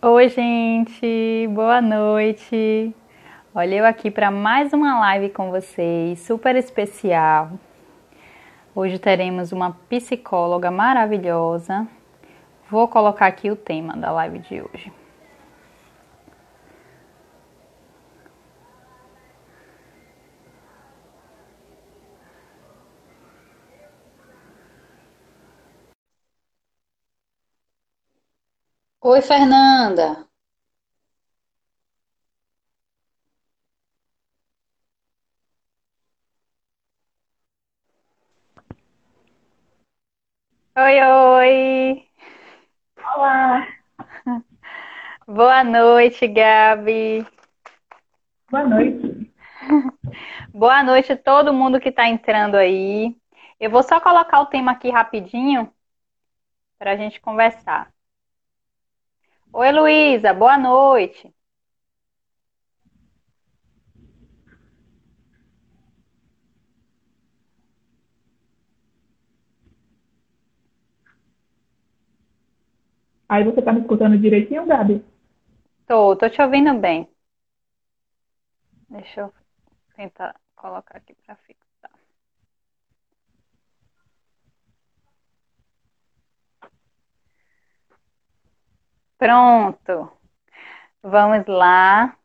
Oi, gente, boa noite. Olha, eu aqui para mais uma live com vocês, super especial. Hoje teremos uma psicóloga maravilhosa. Vou colocar aqui o tema da live de hoje. Oi, Fernanda. Oi, oi. Olá, Boa noite, Gabi. boa noite. Boa noite a todo mundo que está entrando aí. Eu vou só colocar o tema aqui rapidinho para a gente conversar. Oi, Luísa, boa noite. Aí você tá me escutando direitinho, Gabi? Tô, tô te ouvindo bem. Deixa eu tentar colocar aqui para fixar. Pronto, vamos lá.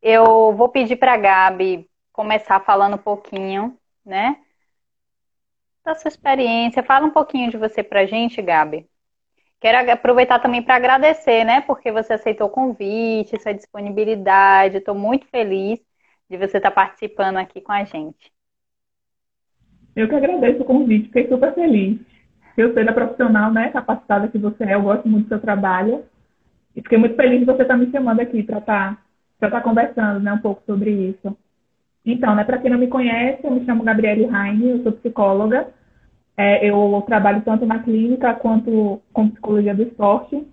Eu vou pedir para a Gabi começar falando um pouquinho, né, da sua experiência. Fala um pouquinho de você pra gente, Gabi. Quero aproveitar também para agradecer, né, porque você aceitou o convite, sua disponibilidade. Estou muito feliz de você estar participando aqui com a gente. Eu que agradeço o convite, fiquei super feliz. Eu sei da profissional, né, capacitada que você é, eu gosto muito do seu trabalho. E fiquei muito feliz de você estar me chamando aqui para estar para estar conversando, né, um pouco sobre isso. Então, né, para quem não me conhece, eu me chamo Gabriele Heine, eu sou psicóloga. É, eu trabalho tanto na clínica quanto com psicologia do esporte.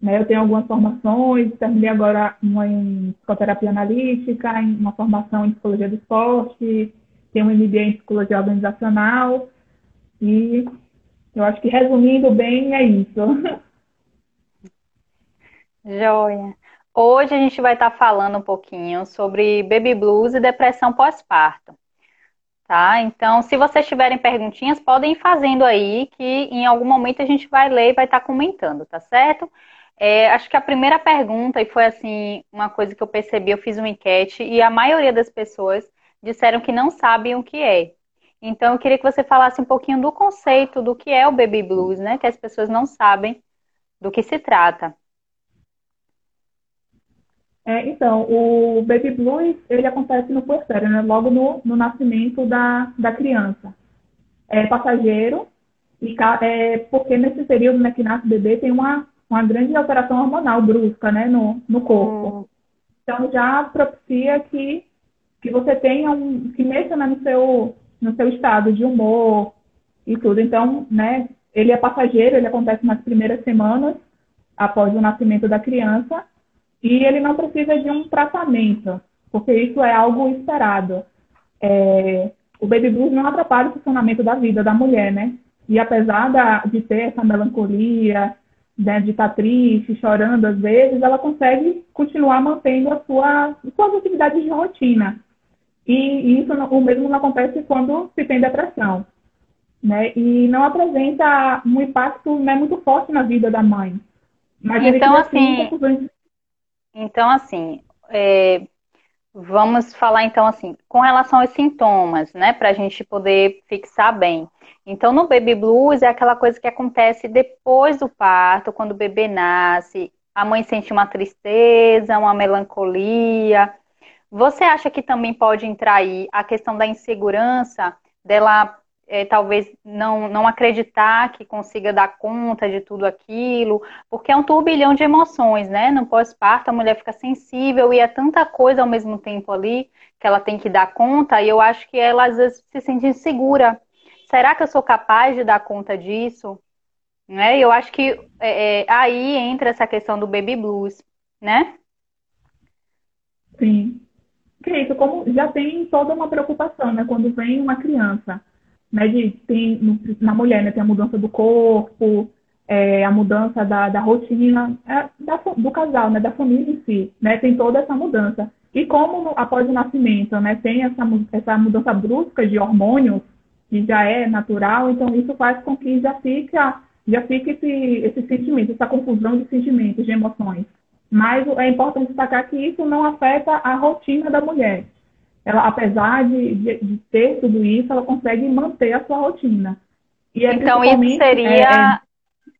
né? Eu tenho algumas formações, terminei agora uma em psicoterapia analítica, uma formação em psicologia do esporte, tenho um MBA em psicologia organizacional e eu acho que resumindo bem é isso. Joia. Hoje a gente vai estar falando um pouquinho sobre baby blues e depressão pós-parto, tá? Então, se vocês tiverem perguntinhas, podem ir fazendo aí, que em algum momento a gente vai ler e vai estar comentando, tá certo? É, acho que a primeira pergunta, e foi assim, uma coisa que eu percebi, eu fiz uma enquete e a maioria das pessoas disseram que não sabem o que é. Então, eu queria que você falasse um pouquinho do conceito do que é o baby blues, né? Que as pessoas não sabem do que se trata. É, então, o baby blues, ele acontece no puerpério, né? Logo no, no nascimento da, da criança. É passageiro, e é, porque nesse período né, que nasce o bebê tem uma, uma grande alteração hormonal brusca, né, no, no corpo. Hum, Então já propicia que, que você tenha um, que mexa né, no seu, no seu estado de humor e tudo. Então, né, ele é passageiro, ele acontece nas primeiras semanas após o nascimento da criança e ele não precisa de um tratamento, porque isso é algo esperado. É, o baby blues não atrapalha o funcionamento da vida da mulher, né? E apesar da, de ter essa melancolia, né, de estar triste, chorando às vezes, ela consegue continuar mantendo a sua, suas atividades de rotina. E, isso o mesmo não acontece quando se tem depressão, né? E não apresenta um impacto né, muito forte na vida da mãe. Mas Então, assim, confusões. então assim, é, vamos falar então assim, com relação aos sintomas, né, para a gente poder fixar bem. Então, no baby blues é aquela coisa que acontece depois do parto, quando o bebê nasce, a mãe sente uma tristeza, uma melancolia. Você acha que também pode entrar aí a questão da insegurança dela eh, talvez não, não acreditar que consiga dar conta de tudo aquilo, porque é um turbilhão de emoções, né? No pós-parto a mulher fica sensível e é tanta coisa ao mesmo tempo ali que ela tem que dar conta, e eu acho que ela às vezes se sente insegura. Será que eu sou capaz de dar conta disso? Né? Eu acho que é, é, aí entra essa questão do baby blues, né? Sim. Que é isso, como já tem toda uma preocupação, né? Quando vem uma criança, né? De, tem, no- na mulher, né? Tem a mudança do corpo, é, a mudança da, da rotina é, da, do casal, né, da família em si, né, tem toda essa mudança. E como após o nascimento, né, tem essa, essa mudança brusca de hormônios, que já é natural, então isso faz com que já fique, já fique esse, esse sentimento, essa confusão de sentimentos, de emoções. Mas é importante destacar que isso não afeta a rotina da mulher. Ela, apesar de, de, de ter tudo isso, ela consegue manter a sua rotina. É então, isso seria.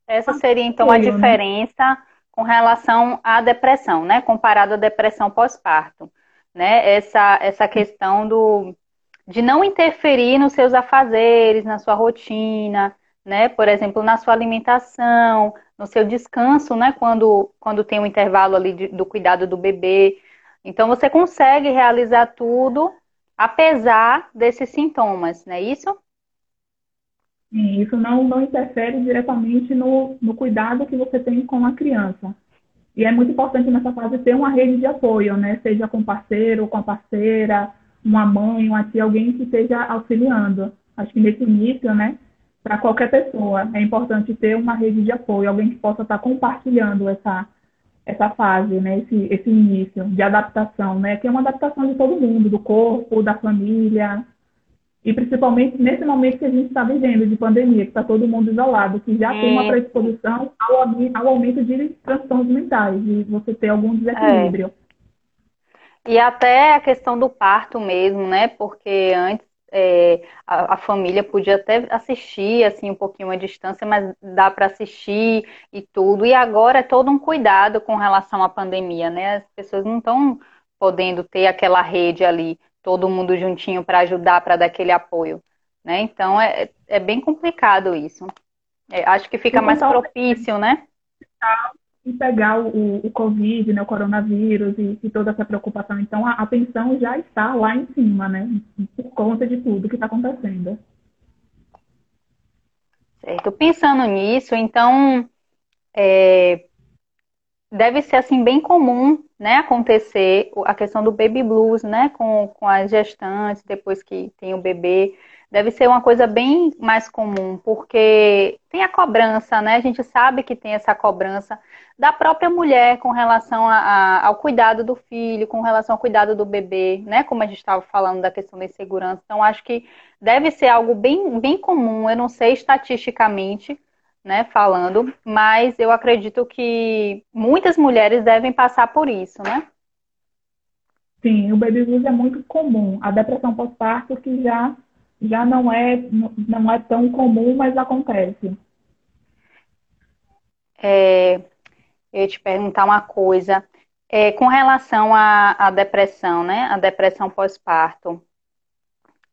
É, essa seria, então, a diferença né? com relação à depressão, né? Comparado à depressão pós-parto. Né? Essa, essa questão do, de não interferir nos seus afazeres, na sua rotina, né? Por exemplo, na sua alimentação, no seu descanso, né? Quando, quando tem um intervalo ali de, do cuidado do bebê. Então, você consegue realizar tudo apesar desses sintomas, não é isso? Sim, isso não, não interfere diretamente no, no cuidado que você tem com a criança. E é muito importante nessa fase ter uma rede de apoio, né? Seja com parceiro, com a parceira, uma mãe, uma tia, alguém que esteja auxiliando. Acho que nesse início, né? Para qualquer pessoa, é importante ter uma rede de apoio, alguém que possa estar compartilhando essa, essa fase, né? Esse, esse início de adaptação, né? Que é uma adaptação de todo mundo, do corpo, da família, e principalmente nesse momento que a gente está vivendo de pandemia, que está todo mundo isolado, que já é. tem uma é. predisposição ao, ao, aumento de transtornos mentais, de você ter algum desequilíbrio. É. E até a questão do parto mesmo, né? Porque antes é, a, a, família podia até assistir assim um pouquinho à distância, mas dá para assistir e tudo. E agora é todo um cuidado com relação à pandemia, né? As pessoas não estão podendo ter aquela rede ali todo mundo juntinho para ajudar, para dar aquele apoio. Né? Então é, é bem complicado isso. É, acho que fica mais propício, né? E pegar o, o Covid, né, o coronavírus e, e toda essa preocupação. Então a, a tensão já está lá em cima, né? Por conta de tudo que está acontecendo. Certo. Pensando nisso, então é, deve ser assim bem comum, né, acontecer a questão do baby blues, né, com, com as gestantes depois que tem o bebê, deve ser uma coisa bem mais comum, porque tem a cobrança, né? A gente sabe que tem essa cobrança da própria mulher com relação a, a, ao cuidado do filho, com relação ao cuidado do bebê, né? Como a gente estava falando da questão da insegurança. Então, acho que deve ser algo bem, bem comum, eu não sei estatisticamente, né, falando, mas eu acredito que muitas mulheres devem passar por isso, né? Sim, o baby blues é muito comum. A depressão pós-parto que já já não é não é tão comum, mas acontece. É, eu te perguntar uma coisa. É, com relação à, à, depressão, né? A depressão pós-parto.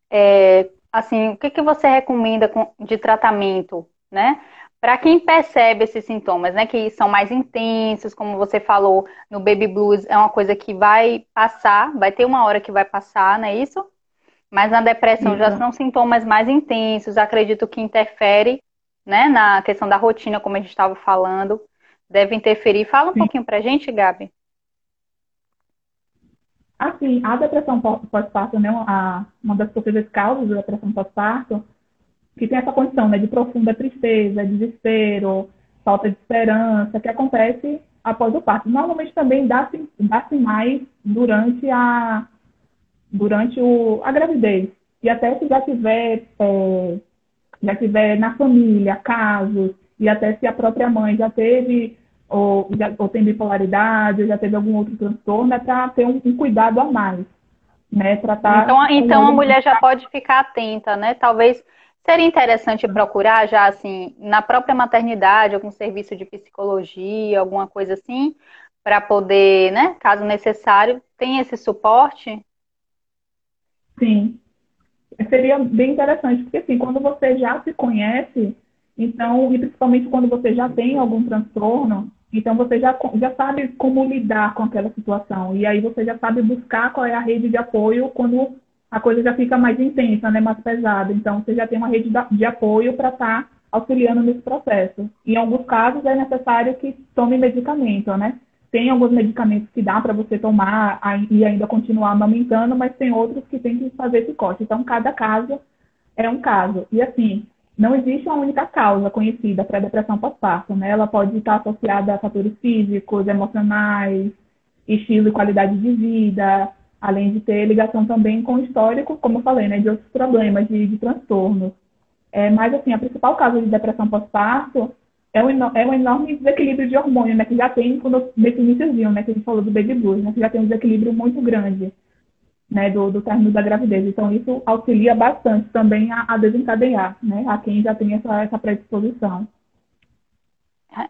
É, assim, o que, que você recomenda de tratamento, né? Para quem percebe esses sintomas, né, que são mais intensos, como você falou, no baby blues é uma coisa que vai passar, vai ter uma hora que vai passar, não é isso? Mas na depressão isso. já são sintomas mais intensos, acredito que interfere, né, na questão da rotina, como a gente estava falando, deve interferir. Fala um Sim. pouquinho pra gente, Gabi. Assim, a depressão pós-parto, né, uma das possíveis causas da depressão pós-parto que tem essa condição né, de profunda tristeza, desespero, falta de esperança, que acontece após o parto. Normalmente também dá-se dá mais durante a, durante o, a gravidez. E até se já tiver, é, já tiver na família casos, e até se a própria mãe já teve ou, já, ou tem bipolaridade, ou já teve algum outro transtorno, é para ter um, um, cuidado a mais. Né, tratar então, então a mulher já pode ficar atenta, né? Talvez Seria interessante procurar já, assim, na própria maternidade, algum serviço de psicologia, alguma coisa assim, para poder, né, caso necessário, tem esse suporte? Sim. Seria bem interessante, porque assim, quando você já se conhece, então, e principalmente quando você já tem algum transtorno, então você já, já sabe como lidar com aquela situação. E aí você já sabe buscar qual é a rede de apoio quando a coisa já fica mais intensa, né, mais pesada. Então, você já tem uma rede de apoio para estar tá auxiliando nesse processo. Em alguns casos, é necessário que tome medicamento, né? Tem alguns medicamentos que dá para você tomar e ainda continuar amamentando, mas tem outros que tem que fazer esse corte. Então, cada caso é um caso. E assim, não existe uma única causa conhecida para a depressão pós-parto, né? Ela pode estar associada a fatores físicos, emocionais, estilo e qualidade de vida, além de ter ligação também com o histórico, como eu falei, né, de outros problemas, de, de transtornos. É, mas, assim, a principal causa de depressão pós-parto é um, é um enorme desequilíbrio de hormônio, né, que já tem, quando, nesse iníciozinho, né, que a gente falou do baby blues, né, que já tem um desequilíbrio muito grande, né, do, do término da gravidez. Então, isso auxilia bastante também a, a desencadear, né, a quem já tem essa, essa predisposição.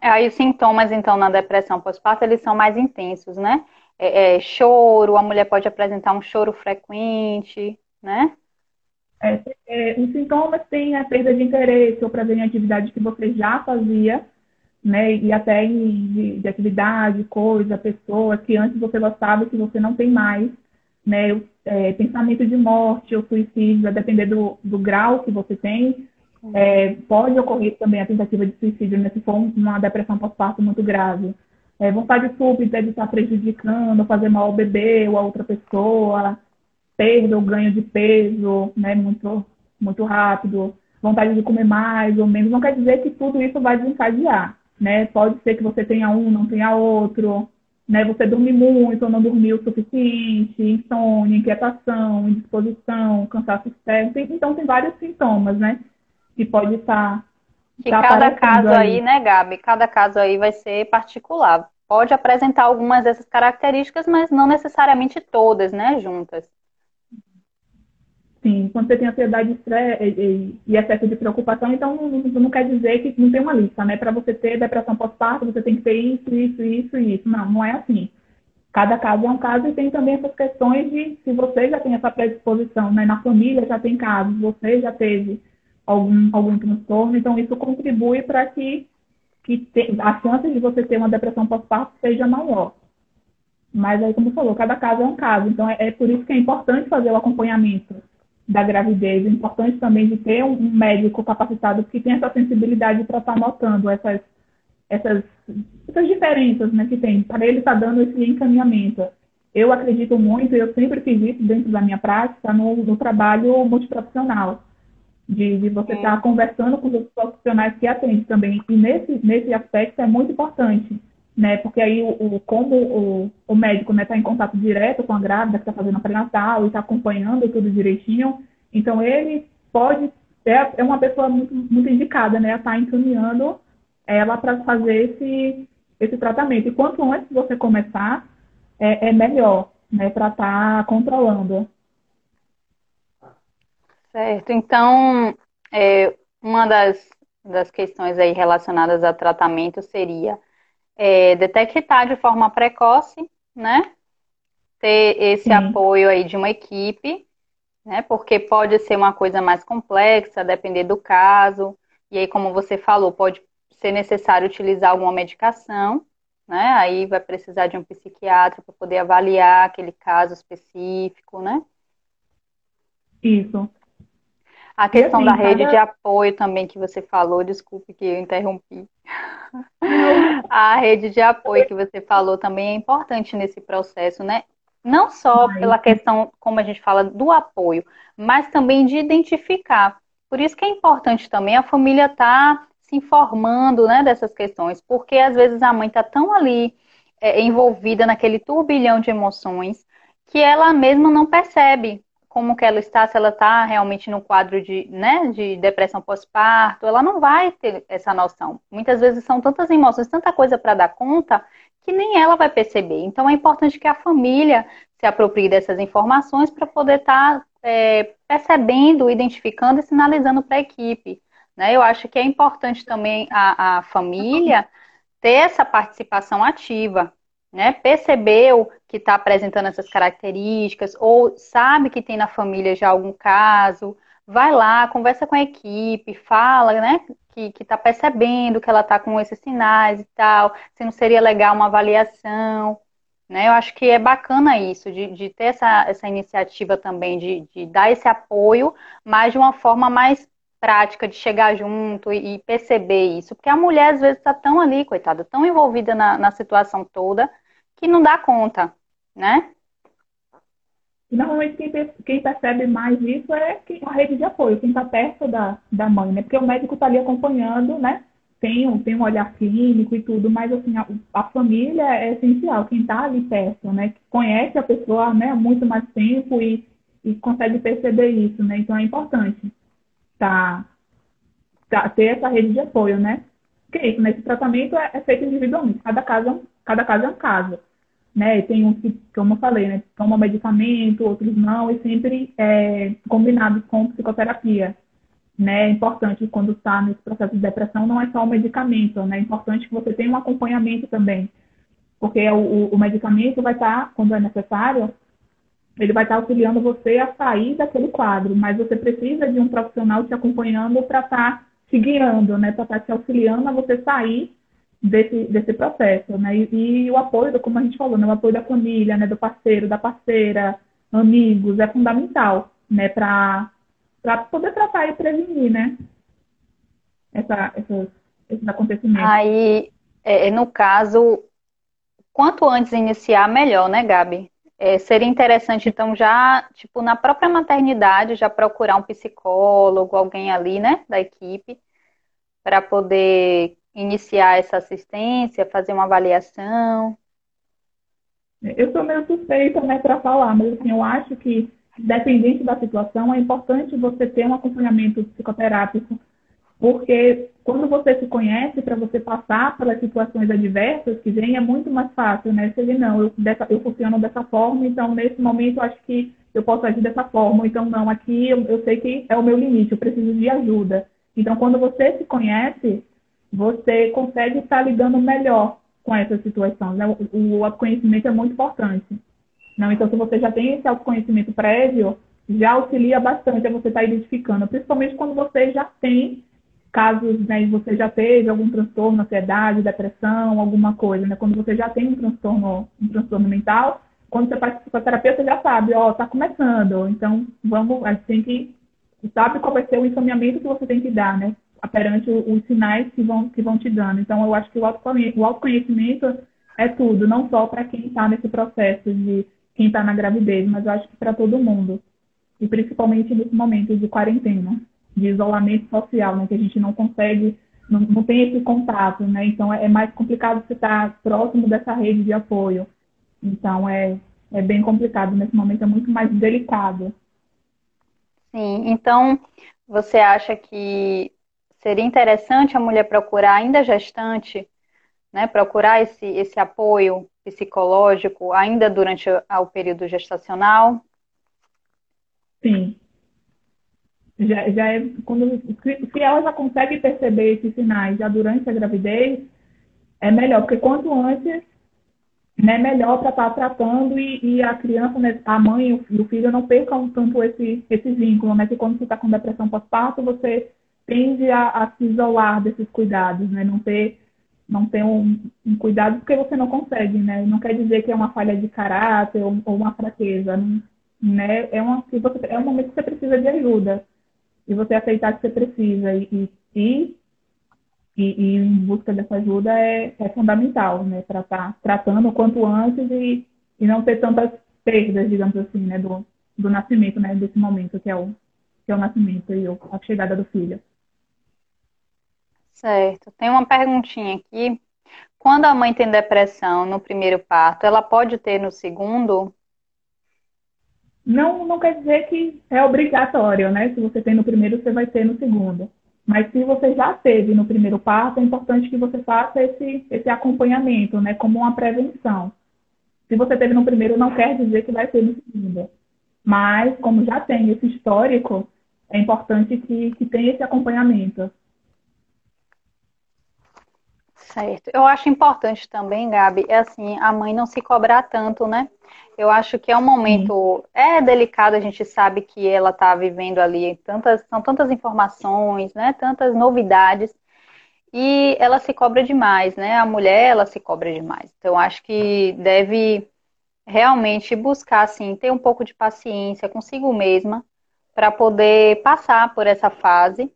Aí os sintomas, então, na depressão pós-parto, eles são mais intensos, né? É, é, choro, a mulher pode apresentar um choro frequente, né? É, é, os sintomas têm a perda de interesse ou prazer em atividade que você já fazia, né? E até de, de atividade, coisa, pessoa que antes você gostava que você não tem mais, né? É, pensamento de morte ou suicídio, vai depender do, do grau que você tem. É, pode ocorrer também a tentativa de suicídio, né? Se for uma depressão pós-parto muito grave. É, vontade súbita de estar prejudicando, fazer mal ao bebê ou a outra pessoa, perda ou ganho de peso, né, muito, muito rápido, vontade de comer mais ou menos, não quer dizer que tudo isso vai desencadear, né? Pode ser que você tenha um, não tenha outro, né? Você dorme muito ou não dormiu o suficiente, insônia, inquietação, indisposição, cansaço externo, então tem vários sintomas, né? Que pode estar que tá cada caso aí, aí, né, Gabi? Cada caso aí vai ser particular. Pode apresentar algumas dessas características, mas não necessariamente todas, né, juntas. Sim, quando você tem ansiedade e, e excesso de preocupação, então não, não, quer dizer que não tem uma lista, né? Para você ter depressão pós-parto, você tem que ter isso, isso, isso e isso. Não, não é assim. Cada caso é um caso e tem também essas questões de se você já tem essa predisposição, né? Na família já tem casos, você já teve algum, algum transtorno, então isso contribui para que, que te, a chance de você ter uma depressão pós-parto seja maior. Mas aí, como falou, cada caso é um caso, então é, é por isso que é importante fazer o acompanhamento da gravidez. É importante também de ter um médico capacitado que tenha essa sensibilidade para estar tá notando essas, essas, essas diferenças né, que tem, para ele estar tá dando esse encaminhamento. Eu acredito muito, eu sempre fiz isso dentro da minha prática, no, no trabalho multiprofissional, de, de você estar tá conversando com os profissionais que atendem também. E nesse, nesse aspecto é muito importante né? Porque aí, o, o como o, o médico está né, tá em contato direto com a grávida que está fazendo a pré-natal e está acompanhando tudo direitinho, então ele pode é, é uma pessoa muito, muito indicada, né? A estar tá encaminhando ela para fazer esse, esse tratamento. E quanto antes você começar, é, é melhor, né? Para estar tá controlando. Certo. Então, é, uma das, das questões aí relacionadas a tratamento seria é, detectar de forma precoce, né? Ter esse Sim. apoio aí de uma equipe, né? Porque pode ser uma coisa mais complexa, depender do caso. E aí, como você falou, pode ser necessário utilizar alguma medicação, né? Aí vai precisar de um psiquiatra para poder avaliar aquele caso específico, né? Isso. A questão assim, da rede cada... de apoio também que você falou, desculpe que eu interrompi. a rede de apoio que você falou também é importante nesse processo, né? Não só Ai. pela questão, como a gente fala, do apoio, mas também de identificar. Por isso que é importante também a família estar tá se informando né, dessas questões, porque às vezes a mãe está tão ali é, envolvida naquele turbilhão de emoções que ela mesma não percebe como que ela está, se ela está realmente no quadro de, né, de depressão pós-parto, ela não vai ter essa noção. Muitas vezes são tantas emoções, tanta coisa para dar conta, que nem ela vai perceber. Então é importante que a família se aproprie dessas informações para poder estar tá, é, percebendo, identificando e sinalizando para a equipe. Né? Eu acho que é importante também a, a família ter essa participação ativa né, percebeu que está apresentando essas características, ou sabe que tem na família já algum caso, vai lá, conversa com a equipe, fala, né, que está percebendo que ela está com esses sinais e tal, se não seria legal uma avaliação, né, eu acho que é bacana isso, de, de ter essa, essa iniciativa também, de, de dar esse apoio, mas de uma forma mais prática de chegar junto e, perceber isso. Porque a mulher, às vezes, está tão ali, coitada, tão envolvida na, na situação toda, que não dá conta, né? Normalmente quem, quem percebe mais isso é a rede de apoio, quem está perto da, da mãe, né? Porque o médico está ali acompanhando, né? Tem um, tem um olhar clínico e tudo, mas assim, a, a família é essencial, quem está ali perto, né? Que conhece a pessoa né, há muito mais tempo e, e consegue perceber isso, né? Então é importante tá, tá, ter essa rede de apoio, né? É isso, né? Esse tratamento é, é feito individualmente, cada caso, cada caso é um caso né? Tem uns que, como eu falei, né? Tomam medicamento, outros não, e sempre é, combinados com psicoterapia. Né? É importante quando está nesse processo de depressão, não é só o medicamento, né? É importante que você tenha um acompanhamento também. Porque o, o medicamento vai estar, tá, quando é necessário, ele vai estar tá auxiliando você a sair daquele quadro, mas você precisa de um profissional te acompanhando para estar tá te guiando, né? Para estar te auxiliando a você sair desse, desse processo, né? E, e, o apoio, como a gente falou, né? o apoio da família, né? do parceiro, da parceira, amigos, é fundamental, né? Para poder tratar e prevenir, né? Essa, esses acontecimentos. Aí, é, no caso, quanto antes iniciar, melhor, né, Gabi? É, seria interessante, então, já, tipo, na própria maternidade, já procurar um psicólogo, alguém ali, né, da equipe, para poder iniciar essa assistência, fazer uma avaliação? Eu sou meio suspeita, né, para falar, mas assim, eu acho que, dependente da situação, é importante você ter um acompanhamento psicoterápico, porque quando você se conhece, para você passar pelas situações adversas que vêm, é muito mais fácil, né? Você diz, não, eu, dessa, eu funciono dessa forma, então nesse momento eu acho que eu posso agir dessa forma, então não, aqui eu, eu sei que é o meu limite, eu preciso de ajuda. Então, quando você se conhece, você consegue estar lidando melhor com essas situações. Né? O, autoconhecimento é muito importante. Não? Então, se você já tem esse autoconhecimento prévio, já auxilia bastante a você estar identificando, principalmente quando você já tem casos, né, você já teve algum transtorno, ansiedade, depressão, alguma coisa, né? Quando você já tem um transtorno, um transtorno mental, quando você faz psicoterapia, você já sabe, ó, tá começando. Então, vamos, a gente tem que sabe qual vai ser o encaminhamento que você tem que dar, né? perante os sinais que vão, que vão te dando. Então, eu acho que o autoconhecimento é tudo, não só para quem está nesse processo de quem está na gravidez, mas eu acho que para todo mundo. E principalmente nesse momento de quarentena, de isolamento social, né, que a gente não consegue, não, não tem esse contato, né? Então é, é mais complicado você estar tá próximo dessa rede de apoio. Então é, é bem complicado nesse momento, é muito mais delicado. Sim, então você acha que seria interessante a mulher procurar, ainda gestante, né, procurar esse, esse apoio psicológico ainda durante o período gestacional? Sim. Já, já é, quando, se ela já consegue perceber esses sinais já durante a gravidez, é melhor, porque quanto antes, né, melhor para estar tá tratando e, e, a criança, né, a mãe e o filho não percam tanto esse, esse vínculo, né, que quando você está com depressão pós-parto, você tende a, a, se isolar desses cuidados, né? Não ter, não ter um, um, cuidado porque você não consegue, né? Não quer dizer que é uma falha de caráter ou, ou uma fraqueza, né? É, uma, você, é um momento que você precisa de ajuda e você aceitar que você precisa e, e, e, e em busca dessa ajuda é, é fundamental, né? Para estar tá tratando o quanto antes e, e não ter tantas perdas, digamos assim, né? Do, do nascimento, né? Desse momento que é o, que é o nascimento e a chegada do filho. Certo. Tem uma perguntinha aqui. Quando a mãe tem depressão no primeiro parto, ela pode ter no segundo? Não, não quer dizer que é obrigatório, né? Se você tem no primeiro, você vai ter no segundo. Mas se você já teve no primeiro parto, é importante que você faça esse, esse acompanhamento, né? Como uma prevenção. Se você teve no primeiro, não quer dizer que vai ter no segundo. Mas, como já tem esse histórico, é importante que, que tenha esse acompanhamento. Certo. Eu acho importante também, Gabi, é assim, a mãe não se cobrar tanto, né? Eu acho que é um momento, é delicado, a gente sabe que ela está vivendo ali, tantas, são tantas informações, né? Tantas novidades, e ela se cobra demais, né? A mulher, ela se cobra demais. Então, acho que deve realmente buscar, assim, ter um pouco de paciência consigo mesma, para poder passar por essa fase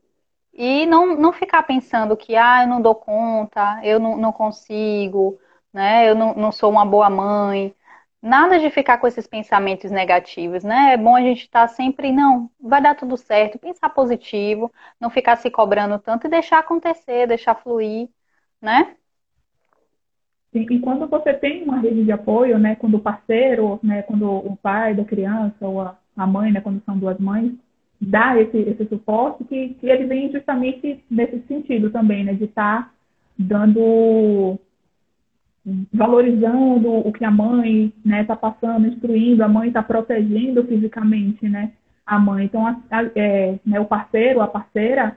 e não, não ficar pensando que, ah, eu não dou conta, eu não, não consigo, né? Eu não, não sou uma boa mãe. Nada de ficar com esses pensamentos negativos, né? É bom a gente estar tá sempre, não, vai dar tudo certo, pensar positivo, não ficar se cobrando tanto e deixar acontecer, deixar fluir, né? E quando você tem uma rede de apoio, né, quando o parceiro, né, quando o pai da criança ou a, a mãe, né, quando são duas mães, dá esse, esse suporte, que, que ele vem justamente nesse sentido também, né, de estar tá dando valorizando o que a mãe está né, tá passando, instruindo, a mãe está protegendo fisicamente né, a mãe. Então, a, a, é, né, o parceiro, a parceira,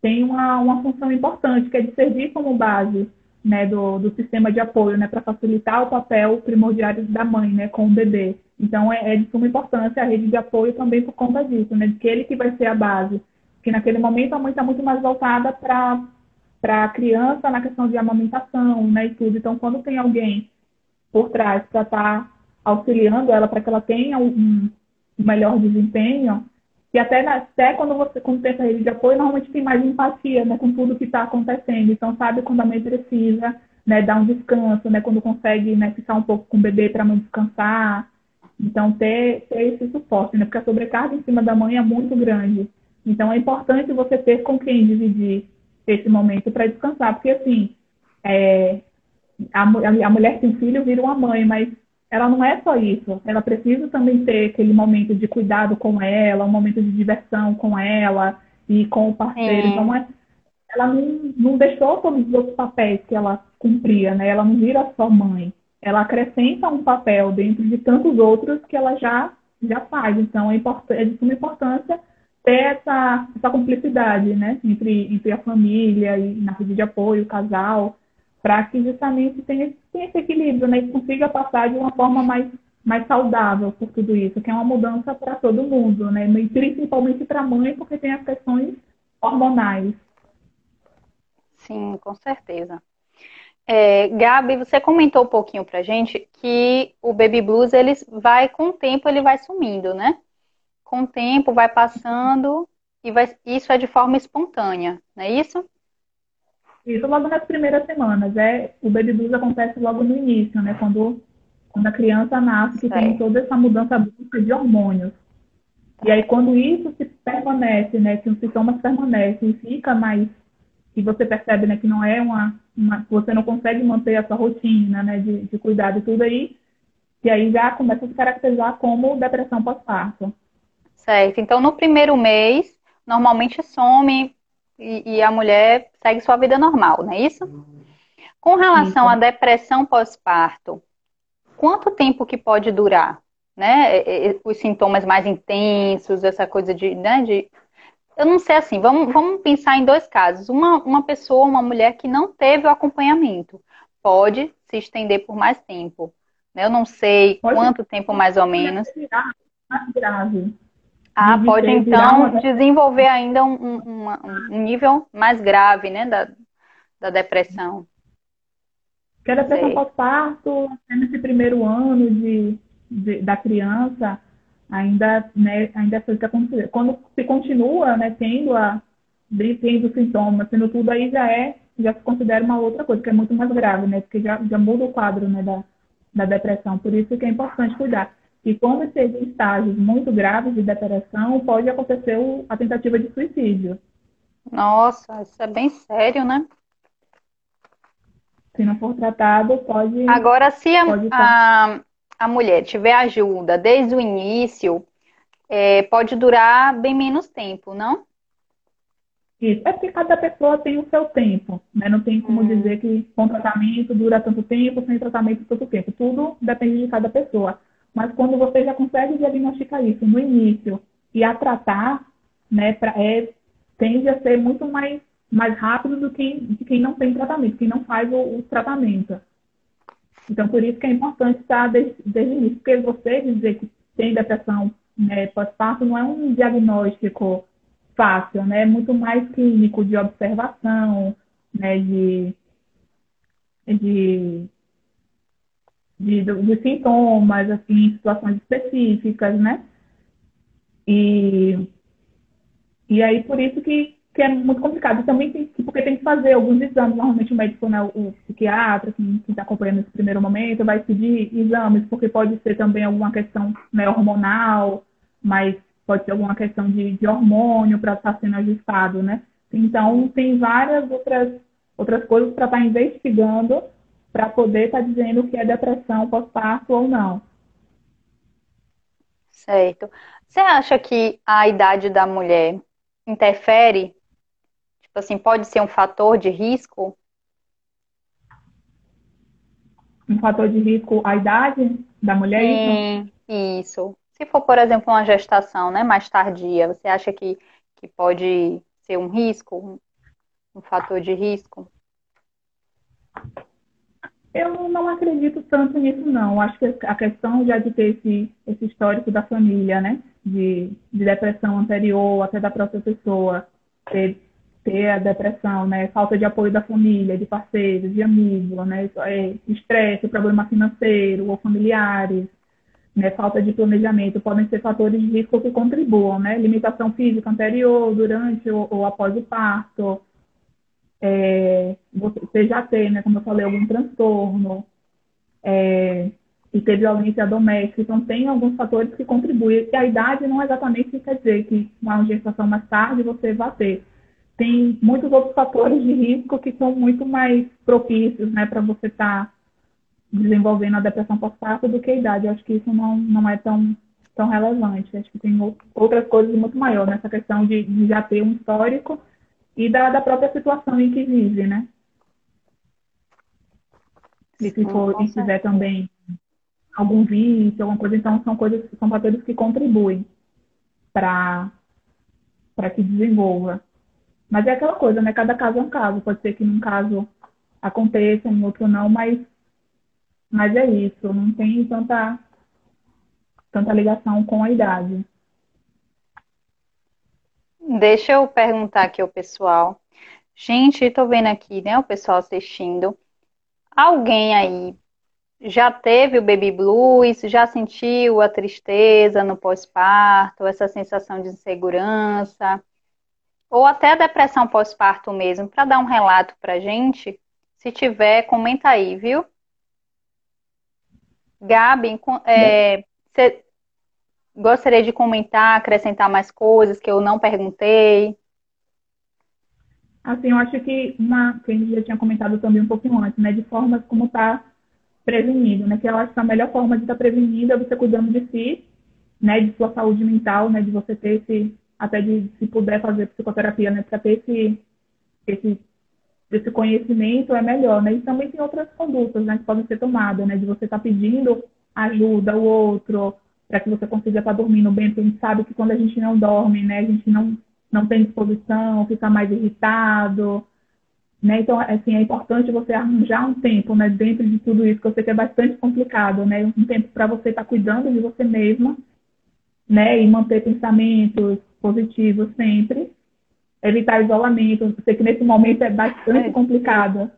tem uma, uma função importante, que é de servir como base né, do, do sistema de apoio, né, para facilitar o papel primordial da mãe né, com o bebê. Então, é, é, de suma importância a rede de apoio também por conta disso, né, de que ele que vai ser a base. Que naquele momento a mãe está muito mais voltada para para a criança na questão de amamentação, né, e tudo. Então, quando tem alguém por trás para estar tá auxiliando ela para que ela tenha um, um, melhor desempenho, e até, até quando você quando tem essa rede de apoio, normalmente tem mais empatia, né, com tudo que está acontecendo. Então, sabe quando a mãe precisa, né, dar um descanso, né, quando consegue, né, ficar um pouco com o bebê para a mãe descansar. Então, ter, ter esse suporte, né, porque a sobrecarga em cima da mãe é muito grande. Então, é importante você ter com quem dividir esse momento para descansar, porque assim, é, a, a, mulher tem filho vira uma mãe, mas ela não é só isso. Ela precisa também ter aquele momento de cuidado com ela, um momento de diversão com ela e com o parceiro. É. Então, é, ela não, não deixou todos os outros papéis que ela cumpria, né? Ela não vira só mãe. Ela acrescenta um papel dentro de tantos outros que ela já, já faz. Então, é, é de suma importância ter essa, essa cumplicidade né, entre, entre a família e na rede de apoio, o casal, para que justamente tenha, tenha esse equilíbrio né, e consiga passar de uma forma mais, mais saudável por tudo isso, que é uma mudança para todo mundo, né, e principalmente para a mãe, porque tem as questões hormonais. Sim, com certeza. É, Gabi, você comentou um pouquinho pra gente que o baby blues ele vai com o tempo ele vai sumindo, né? Com o tempo vai passando e vai, isso é de forma espontânea, não é isso? Isso logo nas primeiras semanas. É, o baby blues acontece logo no início, né? Quando, quando a criança nasce, que tem toda essa mudança brusca de hormônios. E aí, quando isso se permanece, né? Que os sintomas permanecem e fica mais. E você percebe, né? Que não é uma. uma você não consegue manter essa rotina, né? De, de cuidado e tudo aí. E aí já começa a se caracterizar como depressão pós-parto. Certo. Então, no primeiro mês, normalmente some e, e, a mulher segue sua vida normal, não é isso? Com relação à depressão pós-parto, quanto tempo que pode durar? Né? Os sintomas mais intensos, essa coisa de, né, de... Eu não sei assim, vamos, vamos pensar em dois casos. Uma, uma pessoa, uma mulher que não teve o acompanhamento, pode se estender por mais tempo. Né? Eu não sei pode quanto tempo mais ou menos. Mais grave. Ah, pode então desenvolver ainda um, um, um, nível mais grave, né, da, da depressão. Porque a depressão pós-parto, nesse primeiro ano de, de, da criança, ainda, né, ainda fica acontecendo. Quando se continua, né, tendo a tendo sintomas, tendo tudo, aí já é, já se considera uma outra coisa, que é muito mais grave, né, porque já, já muda o quadro, né, da, da depressão. Por isso que é importante cuidar. E quando esteja em estágios muito graves de depressão, pode acontecer a tentativa de suicídio. Nossa, isso é bem sério, né? Se não for tratado, pode. Agora, se a, a, a mulher tiver ajuda desde o início, é, pode durar bem menos tempo, não? Isso. É porque cada pessoa tem o seu tempo, né? Não tem como hum. dizer que com tratamento dura tanto tempo, sem tratamento tanto tempo. Tudo depende de cada pessoa. Mas quando você já consegue diagnosticar isso no início e a tratar, né, pra, é, tende a ser muito mais, mais rápido do que de quem não tem tratamento, quem não faz o, o tratamento. Então, por isso que é importante estar desde, desde o início, porque você dizer que tem depressão né, pós-parto não é um diagnóstico fácil, né? É muito mais clínico, de observação, né, de, de de, de sintomas, assim, situações específicas, né? E, e aí, por isso que, que é muito complicado. Também tem, porque tem que fazer alguns exames. Normalmente o médico, né, o psiquiatra, que está acompanhando nesse primeiro momento, vai pedir exames, porque pode ser também alguma questão né, hormonal, mas pode ser alguma questão de, de hormônio para estar tá sendo ajustado, né? Então, tem várias outras, outras coisas para estar tá investigando para poder estar tá dizendo que é depressão pós-parto ou não. Certo. Você acha que a idade da mulher interfere Tipo assim, pode ser um fator de risco? Um fator de risco a idade da mulher? Sim, isso? isso. Se for, por exemplo, uma gestação né, mais tardia, você acha que, que pode ser um risco, um, um fator de risco? Eu não acredito tanto nisso, não. Acho que a questão já de ter esse, esse histórico da família, né? De, de depressão anterior, até da própria pessoa, ter ter a depressão, né? Falta de apoio da família, de parceiros, de amigos, né? É, estresse, problema financeiro ou familiares, né? Falta de planejamento podem ser fatores de risco que contribuam, né? Limitação física anterior, durante ou, ou após o parto, é, você já tem, né? Como eu falei, algum transtorno, é, e ter violência doméstica. Então, tem alguns fatores que contribuem. E a idade não exatamente quer dizer que uma gestação mais tarde você vai ter tem muitos outros fatores de risco que são muito mais propícios né, para você estar tá desenvolvendo a depressão pós-parto do que a idade. Eu acho que isso não, não é tão, tão relevante. Acho que tem outras coisas muito maiores nessa questão de, de, já ter um histórico e da, da própria situação em que vive, né? E se for e tiver também algum vício, alguma coisa, então são coisas, são fatores que contribuem para para que desenvolva. Mas é aquela coisa, né? Cada caso é um caso. Pode ser que num caso aconteça, em outro não, mas, mas é isso. Não tem tanta, tanta ligação com a idade. Deixa eu perguntar aqui ao pessoal. Gente, tô vendo aqui, né, o pessoal assistindo. Alguém aí já teve o baby blues, já sentiu a tristeza no pós-parto, essa sensação de insegurança? ou até a depressão pós-parto mesmo, para dar um relato para gente. Se tiver, comenta aí, viu? Gabi, é, você gostaria de comentar, acrescentar mais coisas que eu não perguntei? Assim, eu acho que uma que a gente já tinha comentado também um pouquinho antes, né, de formas como tá prevenido, né, que eu acho que a melhor forma de estar tá é você cuidando de si, né, de sua saúde mental, né, de você ter esse até de se puder fazer psicoterapia, né, para ter esse, esse, esse conhecimento é melhor, né? E também tem outras condutas, né, que podem ser tomadas, né, de você estar tá pedindo ajuda ao outro para que você consiga estar tá dormindo bem, porque a gente sabe que quando a gente não dorme, né, a gente não não tem disposição, fica mais irritado, né? Então, assim, é importante você arranjar um tempo, né, dentro de tudo isso, que eu sei que é bastante complicado, né? Um tempo para você estar tá cuidando de você mesma, né, e manter pensamentos positivo sempre. Evitar isolamento. Eu sei que nesse momento é bastante é. complicado,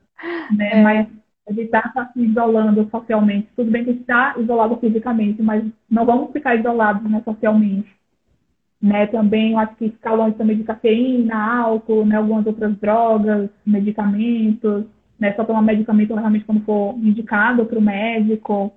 né? É. Mas evitar estar se isolando socialmente. Tudo bem que está isolado fisicamente, mas não vamos ficar isolados né, socialmente. Né, também, acho que ficar longe também de cafeína, álcool, né, algumas outras drogas, medicamentos, né, só tomar medicamento realmente quando for indicado para o médico.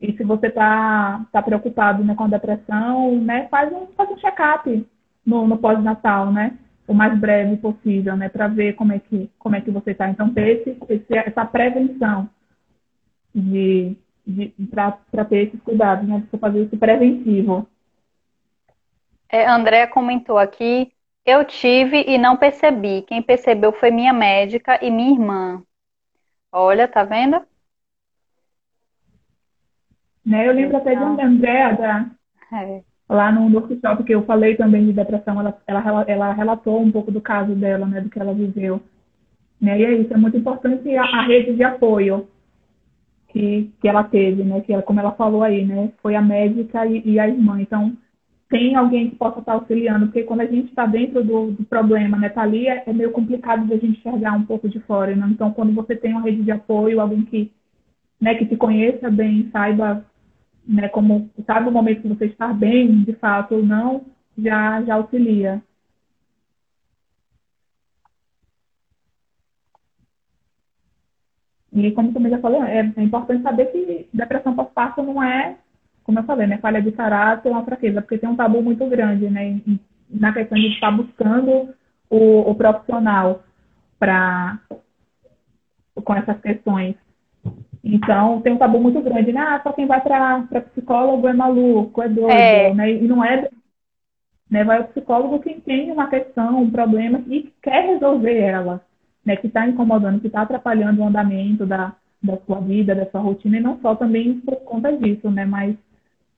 E se você está tá preocupado né, com a depressão, né, faz um, faz um check-up no, no pós-natal, né? O mais breve possível, né? Para ver como é que, como é que você está. Então, ter esse, esse, essa prevenção de, de, para ter esses cuidados, né? Você fazer esse preventivo. É, André comentou aqui, eu tive e não percebi. Quem percebeu foi minha médica e minha irmã. Olha, tá vendo? Né? Eu lembro até de Andréa, da, é. Lá no workshop que eu falei também de depressão, ela, ela, ela relatou um pouco do caso dela, né, do que ela viveu. Né? E é isso, é muito importante a, a rede de apoio que, que ela teve, né? Que ela, como ela falou aí, né? Foi a médica e, e a irmã. Então, tem alguém que possa estar auxiliando, porque quando a gente está dentro do, do, problema, né, tá ali, é, é, meio complicado de a gente enxergar um pouco de fora, né? Então, quando você tem uma rede de apoio, alguém que, né, que te conheça bem, saiba né, como sabe o momento que você está bem, de fato ou não, já já auxilia. E como também já falei, é, é importante saber que depressão pós-parto não é, como eu falei, né, falha de caráter ou uma fraqueza, porque tem um tabu muito grande, né, na questão de estar buscando o, o profissional para com essas questões. Então, tem um tabu muito grande, né? Ah, só quem vai para psicólogo é maluco, é doido, é. né? E não é né? Vai o psicólogo quem tem uma questão, um problema e quer resolver ela, né? Que está incomodando, que está atrapalhando o andamento da, da sua vida, da sua rotina, e não só também por conta disso, né? Mas,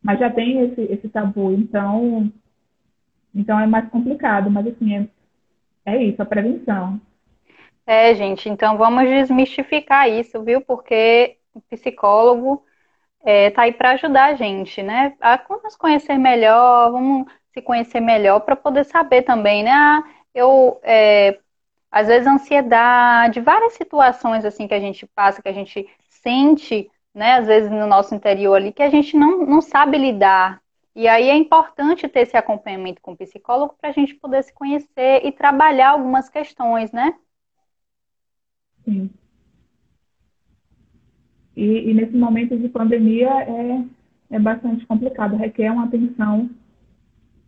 mas já tem esse, esse tabu, então, então é mais complicado, mas assim, é, é isso, a prevenção. É, gente, então vamos desmistificar isso, viu? Porque o psicólogo é, tá aí para ajudar a gente, né? A nos conhecer melhor, vamos se conhecer melhor para poder saber também, né? Ah, eu, é, às vezes, ansiedade, várias situações assim que a gente passa, que a gente sente, né? Às vezes no nosso interior ali, que a gente não, não sabe lidar. E aí é importante ter esse acompanhamento com o psicólogo para a gente poder se conhecer e trabalhar algumas questões, né? Sim. E, e nesse momento de pandemia é, é bastante complicado, requer uma atenção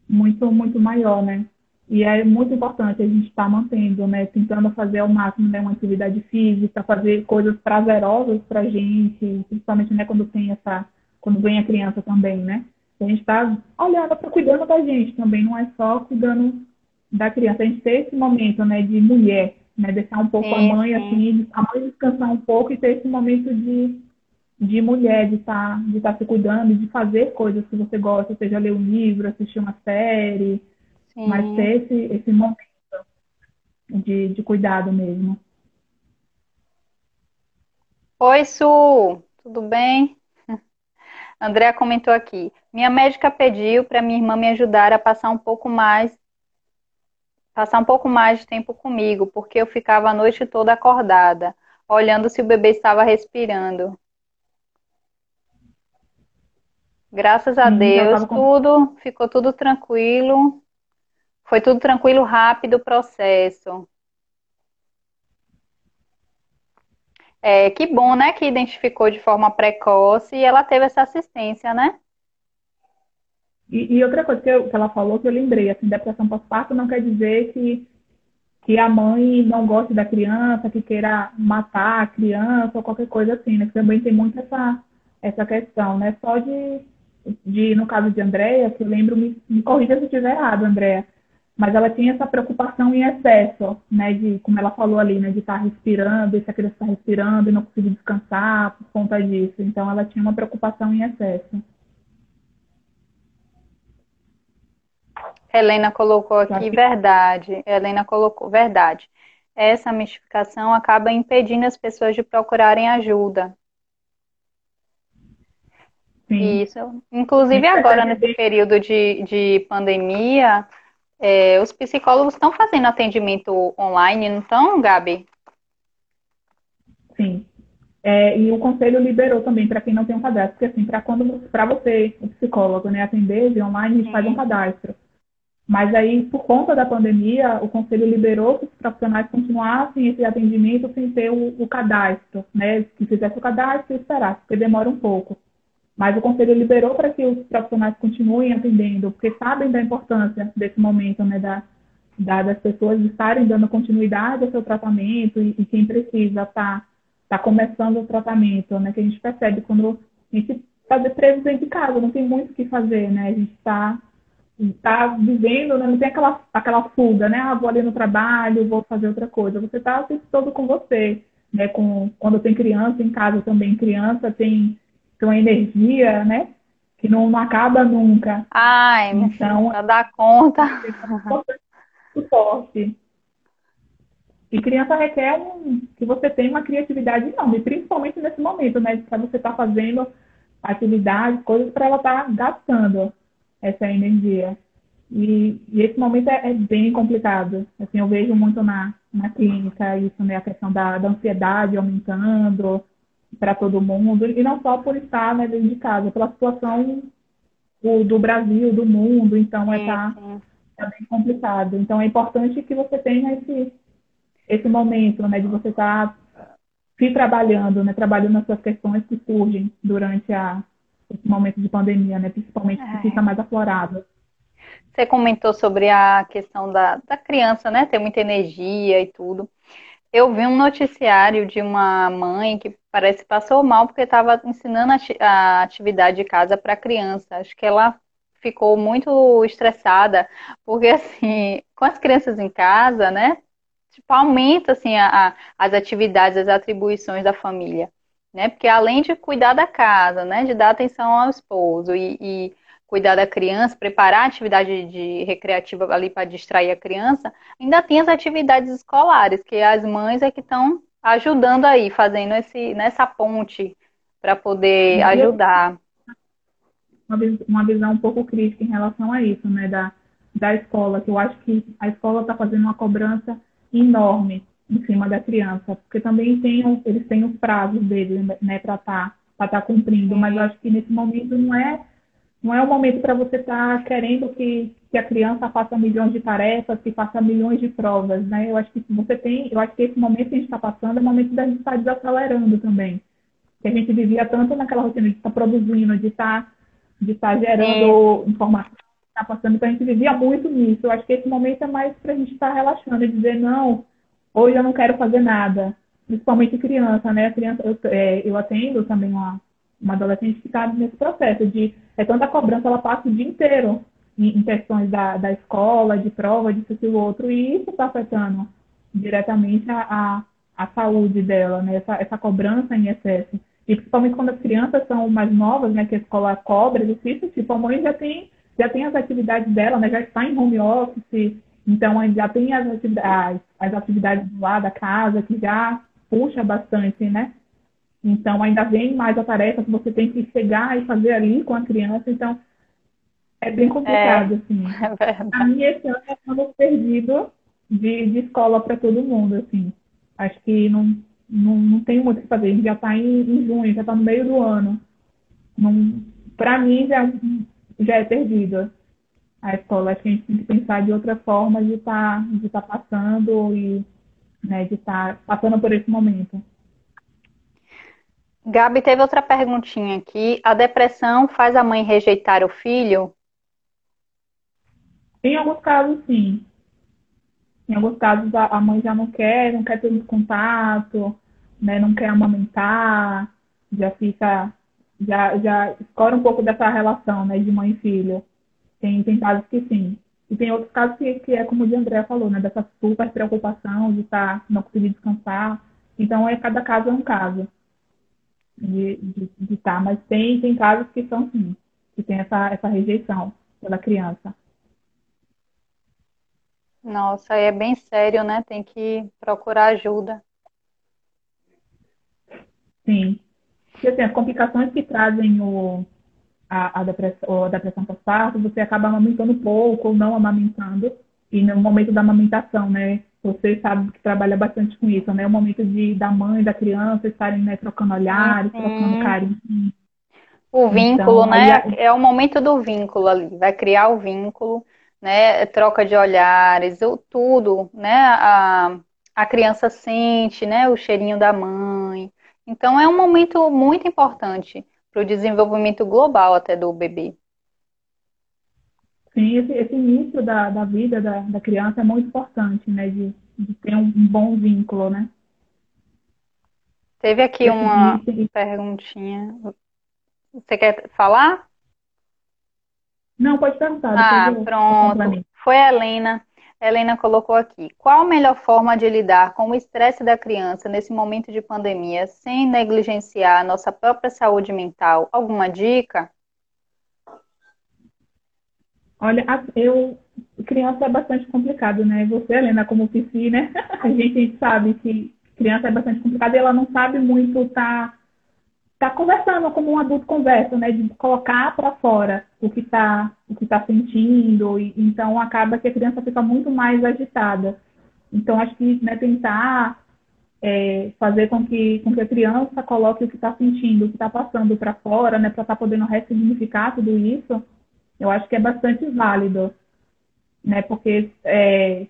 muito, muito maior, né? E é muito importante a gente estar tá mantendo, né? Tentando fazer ao máximo né, uma atividade física, fazer coisas prazerosas para a gente, principalmente né, quando tem essa, quando vem a criança também, né? A gente está olhando, tá cuidando da gente também, não é só cuidando da criança. A gente ter esse momento, né, de mulher, né, deixar um pouco a mãe assim, a mãe descansar um pouco e ter esse momento de de mulher, de estar tá, de tá se cuidando, de fazer coisas que você gosta, seja ler um livro, assistir uma série, Sim. mas ter esse, esse momento de, de cuidado mesmo. Oi, Su, tudo bem? Andréa comentou aqui. Minha médica pediu para minha irmã me ajudar a passar um pouco mais passar um pouco mais de tempo comigo, porque eu ficava a noite toda acordada, olhando se o bebê estava respirando. Graças a Sim, Deus, com... tudo ficou tudo tranquilo. Foi tudo tranquilo, rápido o processo. É, que bom, né, que identificou de forma precoce e ela teve essa assistência, né? E, e outra coisa que, eu, que, ela falou que eu lembrei, assim, depressão pós-parto não quer dizer que, que a mãe não goste da criança, que queira matar a criança ou qualquer coisa assim, né? Que também tem muito essa, essa questão, né? Só de de, no caso de Andréia, que eu lembro, me, me corrija se estiver errado, Andréia, mas ela tinha essa preocupação em excesso, né, de, como ela falou ali, né, de estar tá respirando, e se a criança está respirando e não conseguir descansar por conta disso. Então, ela tinha uma preocupação em excesso. Helena colocou aqui, verdade. Helena colocou, verdade. Essa mistificação acaba impedindo as pessoas de procurarem ajuda. Sim. Isso. Inclusive agora, nesse período de, de pandemia, é, os psicólogos estão fazendo atendimento online, não estão, Gabi? Sim. É, e o conselho liberou também para quem não tem um cadastro, porque assim, para quando para você, o psicólogo, né, atender de online, a gente faz um cadastro. Mas aí, por conta da pandemia, o conselho liberou que os profissionais continuassem esse atendimento sem ter o, o cadastro, né? Que fizesse o cadastro e esperasse, porque demora um pouco. Mas o Conselho liberou para que os profissionais continuem atendendo, porque sabem da importância desse momento, né, da, da, das pessoas estarem dando continuidade ao seu tratamento e, e quem precisa estar tá, tá começando o tratamento, né, que a gente percebe quando a gente está preso dentro de casa, não tem muito o que fazer, né, a gente está tá vivendo, né, não tem aquela, aquela fuga, né, ah, vou ali no trabalho, vou fazer outra coisa, você está o tempo todo com você, né, com, quando tem criança em casa também, criança tem tem uma energia, né? Que não, não acaba nunca. Ai, então, dar conta. Suporte. E criança requer um, que você tenha uma criatividade enorme, principalmente nesse momento, né? Para você estar tá fazendo atividades, coisas para ela estar tá gastando essa energia. E, e esse momento é, é, bem complicado. Assim, eu vejo muito na, na clínica isso, né? A questão da, da ansiedade aumentando, para todo mundo, e não só por estar né, dentro de casa, pela situação do, do Brasil, do mundo, então é, tá, tá, bem complicado. Então é importante que você tenha esse, esse momento, né, de você estar tá se trabalhando, né, trabalhando nas suas questões que surgem durante a, esse momento de pandemia, né, principalmente que é. fica mais aflorado. Você comentou sobre a questão da, da criança, né, ter muita energia e tudo. Eu vi um noticiário de uma mãe que parece que passou mal porque estava ensinando a atividade de casa para a criança. Acho que ela ficou muito estressada, porque assim, com as crianças em casa, né? Tipo, aumenta assim a, a, as atividades, as atribuições da família, né? Porque além de cuidar da casa, né, de dar atenção ao esposo e, e cuidar da criança, preparar a atividade de recreativa ali para distrair a criança, ainda tem as atividades escolares, que as mães é que estão ajudando aí, fazendo esse, nessa ponte para poder ajudar. Uma visão um pouco crítica em relação a isso, né, da, da escola, que eu acho que a escola está fazendo uma cobrança enorme em cima da criança, porque também tem, eles têm os prazos deles, né, para estar tá, tá cumprindo, mas eu acho que nesse momento não é não é o momento para você estar tá querendo que, que a criança faça milhões de tarefas, que faça milhões de provas, né? Eu acho que você tem, eu acho que esse momento que a gente está passando é o momento da gente estar tá desacelerando também. Que a gente vivia tanto naquela rotina de estar tá produzindo, de estar, de estar gerando informação, está passando, então a gente vivia muito nisso. Eu acho que esse momento é mais para a gente estar relaxando e dizer, não, hoje eu não quero fazer nada. Principalmente criança, né? Criança, eu, é, eu atendo também uma, uma adolescente que está nesse processo de é tanta cobrança, ela passa o dia inteiro em, em questões da, da escola, de prova, disso e outro, e isso está afetando diretamente a, a, a, saúde dela, né? Essa, essa cobrança em excesso. E principalmente quando as crianças são mais novas, né? Que a escola cobra, difícil, tipo, a mãe já tem, já tem as atividades dela, né? Já está em home office, então já tem as atividades, as atividades lá da casa, que já puxa bastante, né? Então, ainda vem mais a tarefa que você tem que chegar e fazer ali com a criança. Então, é bem complicado, é, assim. É a minha esse ano é ano perdido de, de escola para todo mundo, assim. Acho que não, não, não tem muito o que fazer. A gente já está em, em, junho, já está no meio do ano. Para mim, já, já é perdido a escola. Acho que a gente tem que pensar de outra forma de estar tá, de tá passando e né, de estar tá passando por esse momento. Gabi, teve outra perguntinha aqui. A depressão faz a mãe rejeitar o filho? Em alguns casos, sim. Em alguns casos, a mãe já não quer, não quer ter muito contato, né, não quer amamentar, já fica, já, já escora um pouco dessa relação, né, de mãe e filho. Tem, tem casos que sim. E tem outros casos que, que é como o de André falou, né, dessa super preocupação de estar, tá, não conseguir descansar. Então, é cada caso é um caso de, de, de estar, tá, mas tem, tem casos que são sim, que tem essa, essa rejeição pela criança. Nossa, é bem sério, né? Tem que procurar ajuda. Sim. Porque assim, as complicações que trazem o, a, a depressão, a depressão pós-parto, você acaba amamentando pouco ou não amamentando. E no momento da amamentação, né? Você sabe que trabalha bastante com isso, né? O momento de da mãe e da criança estarem né, trocando olhares, uhum. trocando carinho. O vínculo, então, né? É o momento do vínculo ali. Vai criar o vínculo, né? Troca de olhares, o, tudo, né? A, a criança sente, né? O cheirinho da mãe. Então é um momento muito importante para o desenvolvimento global até do bebê. Sim, esse, esse início da, da vida da, da criança é muito importante, né? De, de ter um, um bom vínculo, né? Teve aqui esse uma início... perguntinha. Você quer falar? Não, pode perguntar. Ah, pronto. Foi a Helena. Helena colocou aqui. Qual a melhor forma de lidar com o estresse da criança nesse momento de pandemia sem negligenciar a nossa própria saúde mental? Alguma dica? Olha, eu criança é bastante complicado, né? Você, Helena, como psi, né? A gente sabe que criança é bastante complicado e ela não sabe muito estar tá, tá conversando como um adulto conversa, né? De colocar para fora o que está o que tá sentindo e então acaba que a criança fica muito mais agitada. Então acho que né, tentar é, fazer com que, com que a criança coloque o que está sentindo, o que está passando para fora, né? Para estar tá podendo ressignificar tudo isso eu acho que é bastante válido, né? Porque é,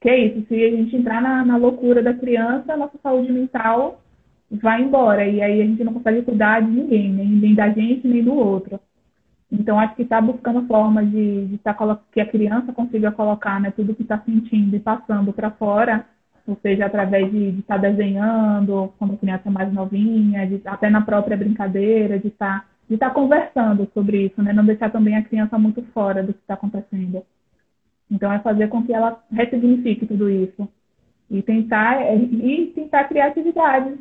que é isso, se a gente entrar na, na loucura da criança, nossa saúde mental vai embora. E aí a gente não consegue cuidar de ninguém, né? nem da gente, nem do outro. Então, acho que está buscando formas de, de tá, que a criança consiga colocar né, tudo que está sentindo e passando para fora, ou seja, através de estar tá desenhando, quando a criança é mais novinha, de, até na própria brincadeira, de estar tá, de tá conversando sobre isso, né? não deixar também a criança muito fora do que está acontecendo. Então, é fazer com que ela ressignifique tudo isso e tentar, e tentar criar atividades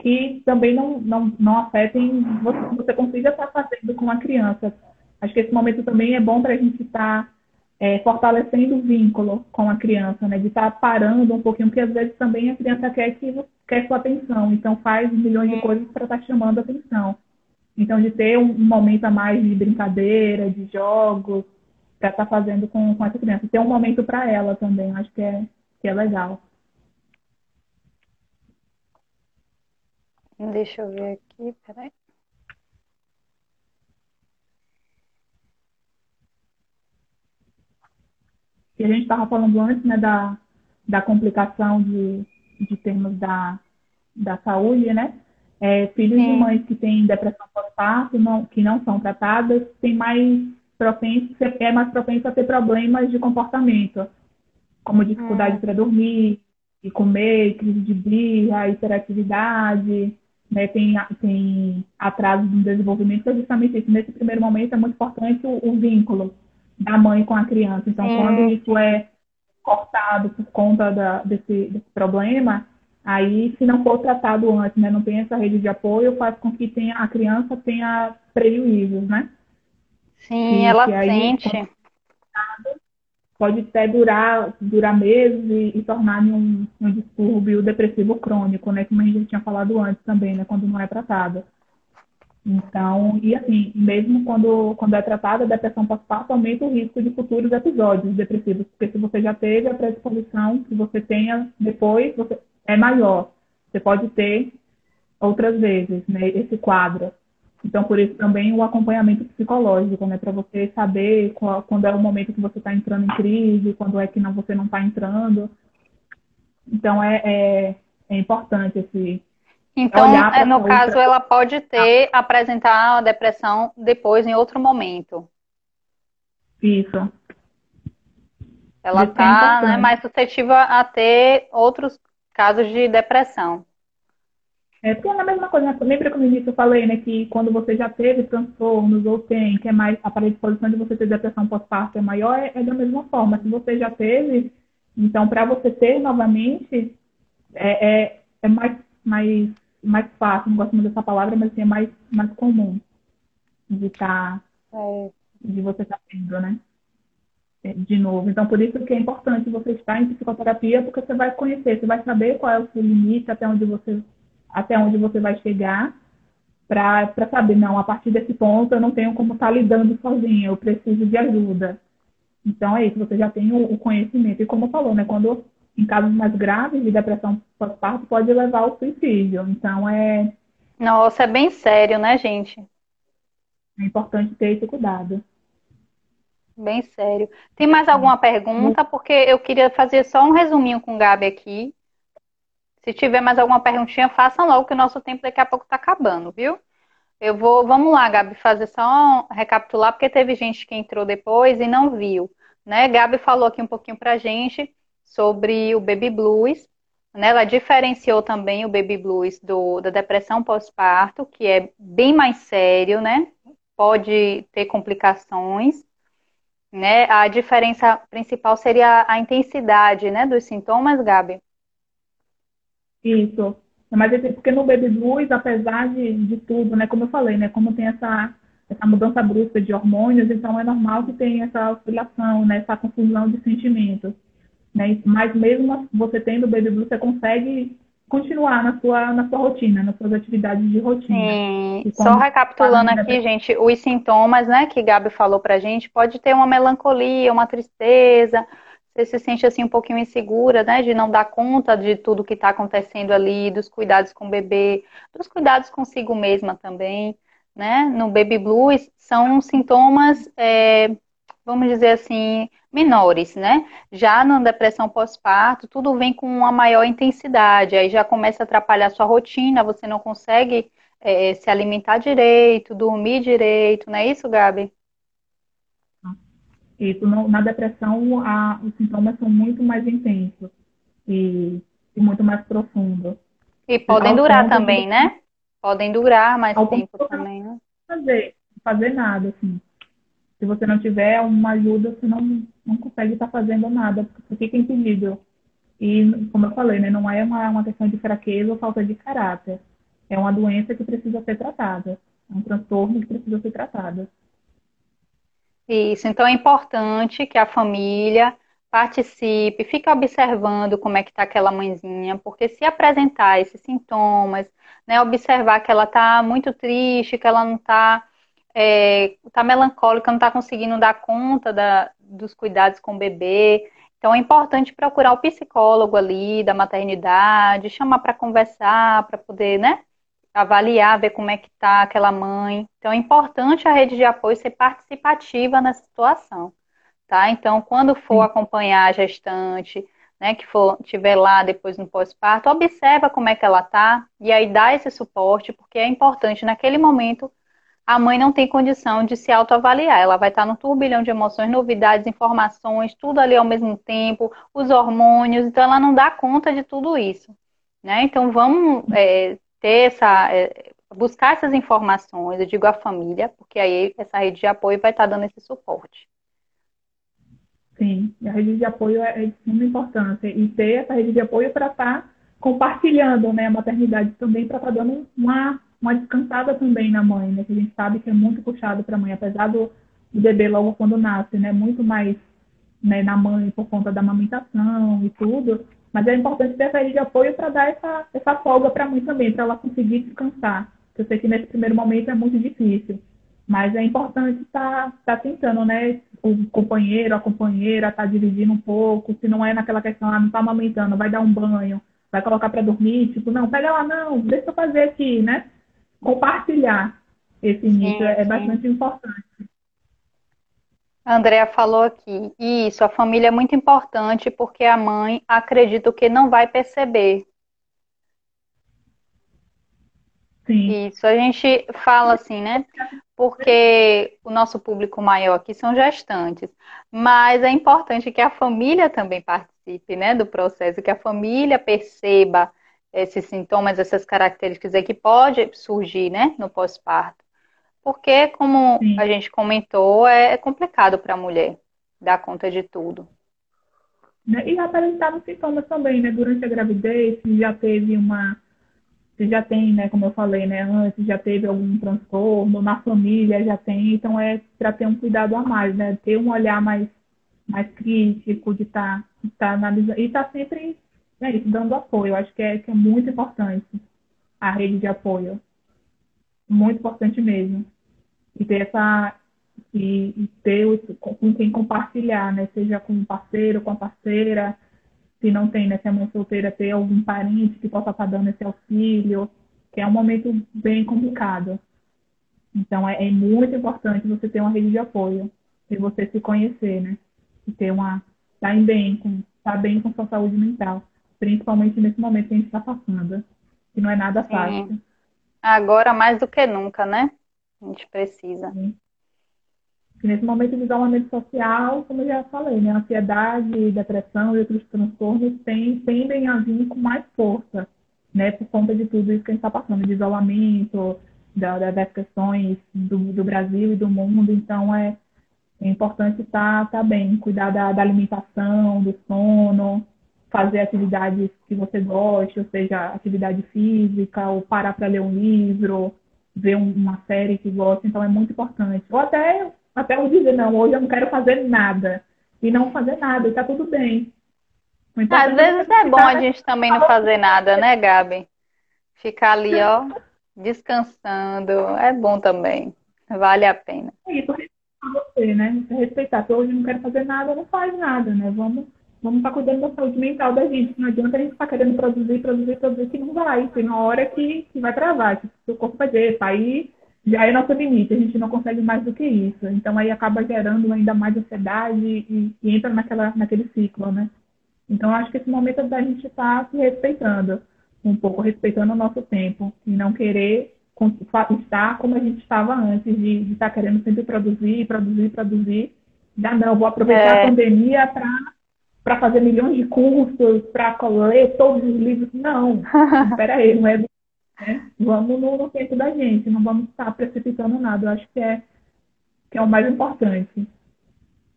que também não, não, não afetem você, você consiga estar fazendo com a criança. Acho que esse momento também é bom para a gente estar é, fortalecendo o vínculo com a criança, né? De estar parando um pouquinho, porque às vezes também a criança quer que quer sua atenção, então faz milhões de coisas para estar chamando a atenção. Então, de ter um, momento a mais de brincadeira, de jogos, para estar fazendo com, com essa criança. Ter um momento para ela também, acho que é, que é legal. Deixa eu ver aqui, peraí. E a gente estava falando antes, né, da, da complicação de, de termos da, da saúde, né? É, filhos Sim. de mães que têm depressão pós-parto, não, que não são tratadas, têm mais propenso, é mais propenso a ter problemas de comportamento, como dificuldade hum. para dormir, e comer, crise de birra, hiperatividade, né, tem, tem atraso no desenvolvimento, é justamente isso. Nesse primeiro momento é muito importante o, o vínculo da mãe com a criança. Então, é. quando isso é cortado por conta da, desse, desse, problema, aí, se não for tratado antes, né, não tem essa rede de apoio, faz com que tenha, a criança tenha prejuízos, né? Sim, e, ela sente pode até durar, durar meses e, e tornar um, um distúrbio depressivo crônico, né? Como a gente tinha falado antes também, né? Quando não é tratada. Então, e assim, mesmo quando, quando é tratada, a depressão pós-parto aumenta o risco de futuros episódios depressivos, porque se você já teve a predisposição que você tenha depois, você, é maior. Você pode ter outras vezes, né, esse quadro. Então, por isso também o acompanhamento psicológico, né? Para você saber qual, quando é o momento que você está entrando em crise, quando é que não, você não está entrando. Então, é, é, é importante esse. Então, é, no caso, ela pode ter, ah. apresentar a depressão depois, em outro momento. Isso. Ela está é né, mais suscetível a ter outros casos de depressão. É, porque é a mesma coisa, né? lembra que no início eu falei, né, que quando você já teve transtornos ou tem, que é mais, a predisposição de você ter depressão pós-parto é maior, é, é, da mesma forma. Se você já teve, então para você ter novamente, é, é, é, mais, mais, mais fácil, não gosto muito dessa palavra, mas assim, é mais, mais comum de estar, tá, é. de você estar tá tendo, né? É, de novo. Então, por isso que é importante você estar em psicoterapia, porque você vai conhecer, você vai saber qual é o seu limite, até onde você até onde você vai chegar para saber, não, a partir desse ponto eu não tenho como estar tá lidando sozinho, eu preciso de ajuda. Então é isso, você já tem o, o conhecimento. E como falou, né, quando em casos mais graves de depressão pós-parto pode levar ao suicídio. Então é. Nossa, é bem sério, né, gente? É importante ter esse cuidado. Bem sério. Tem mais alguma pergunta? Porque eu queria fazer só um resuminho com o Gabi aqui. Se tiver mais alguma perguntinha, façam logo, que o nosso tempo daqui a pouco está acabando, viu? Eu vou, vamos lá, Gabi, fazer só um recapitular, porque teve gente que entrou depois e não viu. Né? Gabi falou aqui um pouquinho pra gente sobre o baby blues. Né? Ela diferenciou também o baby blues do, da depressão pós-parto, que é bem mais sério, né? Pode ter complicações. Né? A diferença principal seria a intensidade né, dos sintomas, Gabi. Isso. Mas porque no baby blues, apesar de, de tudo, né, como eu falei, né, como tem essa, essa mudança brusca de hormônios, então é normal que tenha essa oscilação, né, essa confusão de sentimentos. Né? Mas mesmo você tendo baby blues, você consegue continuar na sua, na sua rotina, nas suas atividades de rotina. Sim. Só recapitulando aqui, gente, os sintomas, né, que Gabi falou pra gente, pode ter uma melancolia, uma tristeza, você se sente assim um pouquinho insegura, né, de não dar conta de tudo que está acontecendo ali, dos cuidados com o bebê, dos cuidados consigo mesma também, né? No baby blues são sintomas, é, vamos dizer assim, menores, né? Já na depressão pós-parto, tudo vem com uma maior intensidade, aí já começa a atrapalhar a sua rotina, você não consegue é, se alimentar direito, dormir direito, não é isso, Gabi? Isso, na depressão, a, os sintomas são muito mais intensos e, e muito mais profundos. E podem durar também, de... né? Podem durar mais tempo também, né? Fazer, fazer nada, assim. Se você não tiver uma ajuda, você não, não consegue estar fazendo nada, porque você fica impedido. E, como eu falei, né, não é uma, uma questão de fraqueza ou falta de caráter. É uma doença que precisa ser tratada. É um transtorno que precisa ser tratado. Isso, então é importante que a família participe, fique observando como é que está aquela mãezinha, porque se apresentar esses sintomas, né, observar que ela está muito triste, que ela não está é, tá melancólica, não está conseguindo dar conta da, dos cuidados com o bebê. Então é importante procurar o psicólogo ali da maternidade, chamar para conversar, para poder, né, avaliar, ver como é que está aquela mãe. Então é importante a rede de apoio ser participativa nessa situação, tá? Então, quando for acompanhar a gestante, né, que for tiver lá depois no pós-parto, observa como é que ela tá e aí dá esse suporte, porque é importante naquele momento a mãe não tem condição de se autoavaliar. Ela vai estar no turbilhão de emoções, novidades, informações, tudo ali ao mesmo tempo, os hormônios, então ela não dá conta de tudo isso. Né? Então vamos é, ter essa, é, buscar essas informações, eu digo a família, porque aí essa rede de apoio vai estar dando esse suporte. Sim, a rede de apoio é, é de suma importância e ter essa rede de apoio para estar tá compartilhando né, a maternidade também, para estar tá dando uma, uma descansada também na mãe, né, que a gente sabe que é muito puxado para a mãe, apesar do, do bebê logo quando nasce, né, muito mais né, na mãe por conta da amamentação e tudo, mas é importante ter essa rede de apoio para dar essa, essa folga para a mãe também, para ela conseguir descansar. Eu sei que nesse primeiro momento é muito difícil, mas é importante estar tá, tá tentando, né? O companheiro, a companheira, estar tá dividindo um pouco, se não é naquela questão, ah, não está amamentando, vai dar um banho, vai colocar para dormir, tipo, não, pega lá, não, deixa eu fazer aqui, né? Compartilhar esse início é, é bastante importante. A Andrea falou aqui, isso, a família é muito importante porque a mãe acredita que não vai perceber. Sim. Isso, a gente fala assim, né? Porque o nosso público maior aqui são gestantes, mas é importante que a família também participe, né, do processo, que a família perceba esses sintomas, essas características que pode surgir, né, no pós-parto. Porque, como Sim. a gente comentou, é complicado para a mulher dar conta de tudo. Né, e apresentar os sintomas também, né? Durante a gravidez, se já teve uma. Se já tem, né? Como eu falei, né? Antes já teve algum transtorno, na família já tem, então é para ter um cuidado a mais, né? Ter um olhar mais, mais crítico, de estar tá, tá analisando. E estar tá sempre né, isso, dando apoio. Eu acho que é, que é muito importante a rede de apoio muito importante mesmo. E ter essa e, e ter com quem compartilhar, né? Seja com um parceiro, com a parceira, se não tem, né? Se é mãe solteira, ter algum parente que possa estar dando esse auxílio, que é um momento bem complicado. Então é, é muito importante você ter uma rede de apoio e você se conhecer, né? E ter uma estar tá bem com estar tá bem com sua saúde mental, principalmente nesse momento que a gente está passando, que não é nada fácil. Sim. Agora mais do que nunca, né? A gente precisa. Sim. Nesse momento de isolamento social, como eu já falei, né? Ansiedade, depressão e outros transtornos tendem a vir com mais força, né? Por conta de tudo isso que a gente está passando, de isolamento, da, das questões do, do, Brasil e do mundo. Então, é, é importante estar tá, tá bem, cuidar da, da alimentação, do sono, fazer atividades que você goste, ou seja, atividade física, ou parar para ler um livro, ver uma série que gosta, então é muito importante. Ou até, até eu dizer, não, hoje eu não quero fazer nada. E não fazer nada, e tá tudo bem. Então, Às vezes é bom a gente também não fazer nada, né, Gabi? Ficar ali, ó, descansando, é bom também. Vale a pena. É isso, você, né? Respeitar. Se hoje não quero fazer nada, não faz nada, né? Vamos Vamos estar cuidando da saúde mental da gente. Não adianta a gente estar querendo produzir, produzir, produzir, que não vai. Tem uma hora que, que vai travar, que o corpo vai dizer, aí já é nosso limite, a gente não consegue mais do que isso. Então aí acaba gerando ainda mais ansiedade e, e entra naquela, naquele ciclo, né? Então acho que esse momento é da gente estar tá se respeitando um pouco, respeitando o nosso tempo e não querer estar como a gente estava antes de, estar querendo sempre produzir, produzir, produzir. Já não, vou aproveitar é. a pandemia para para fazer milhões de cursos, para ler todos os livros. Não, espera aí, não é né? Vamos no, no, tempo da gente, não vamos estar precipitando nada. Eu acho que é, que é o mais importante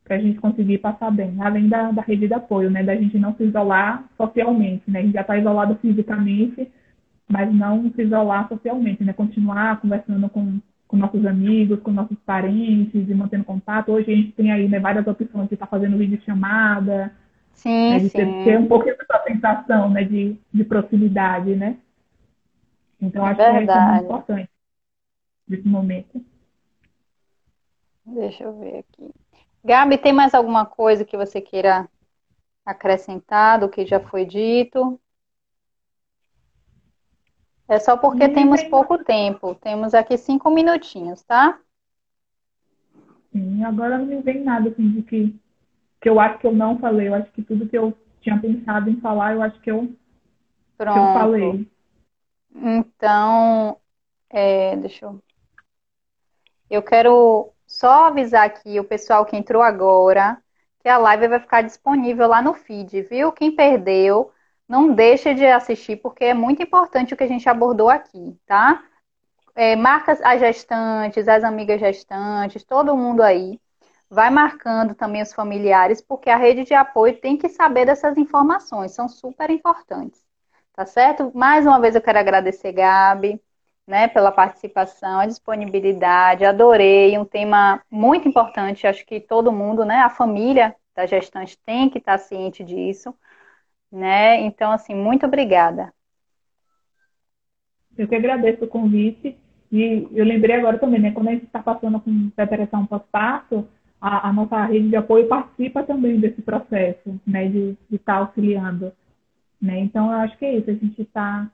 para a gente conseguir passar bem, além da, da rede de apoio, né? Da gente não se isolar socialmente, né? A gente já está isolado fisicamente, mas não se isolar socialmente, né? Continuar conversando com, com nossos amigos, com nossos parentes e mantendo contato. Hoje a gente tem aí né, várias opções de estar tá fazendo vídeo chamada, sim, né, de sim. Ter, um pouquinho dessa sensação né, de, de proximidade, né? Então, acho Verdade. que é muito importante nesse momento. Deixa eu ver aqui. Gabi, tem mais alguma coisa que você queira acrescentar do que já foi dito? É só porque Não temos pouco nada. tempo. Temos aqui cinco minutinhos, tá? Sim, agora não me vem nada assim de que, que eu acho que eu não falei. Eu acho que tudo que eu tinha pensado em falar, eu acho que eu, Pronto. que eu falei. Então, é, deixa eu. Eu quero só avisar aqui o pessoal que entrou agora que a live vai ficar disponível lá no feed, viu? Quem perdeu, não deixe de assistir, porque é muito importante o que a gente abordou aqui, tá? É, marca as gestantes, as amigas gestantes, todo mundo aí. Vai marcando também os familiares, porque a rede de apoio tem que saber dessas informações, são super importantes. Tá certo? Mais uma vez eu quero agradecer, Gabi, né, pela participação, a disponibilidade. Adorei, um tema muito importante. Acho que todo mundo, né, a família da gestante tem que estar ciente disso, né? Então, assim, muito obrigada. Eu que agradeço o convite. E eu lembrei agora também, né? Quando a gente está passando com preparação pós-parto, a, a, nossa rede de apoio participa também desse processo, né? De estar tá auxiliando. Né? Então, eu acho que é isso, a gente está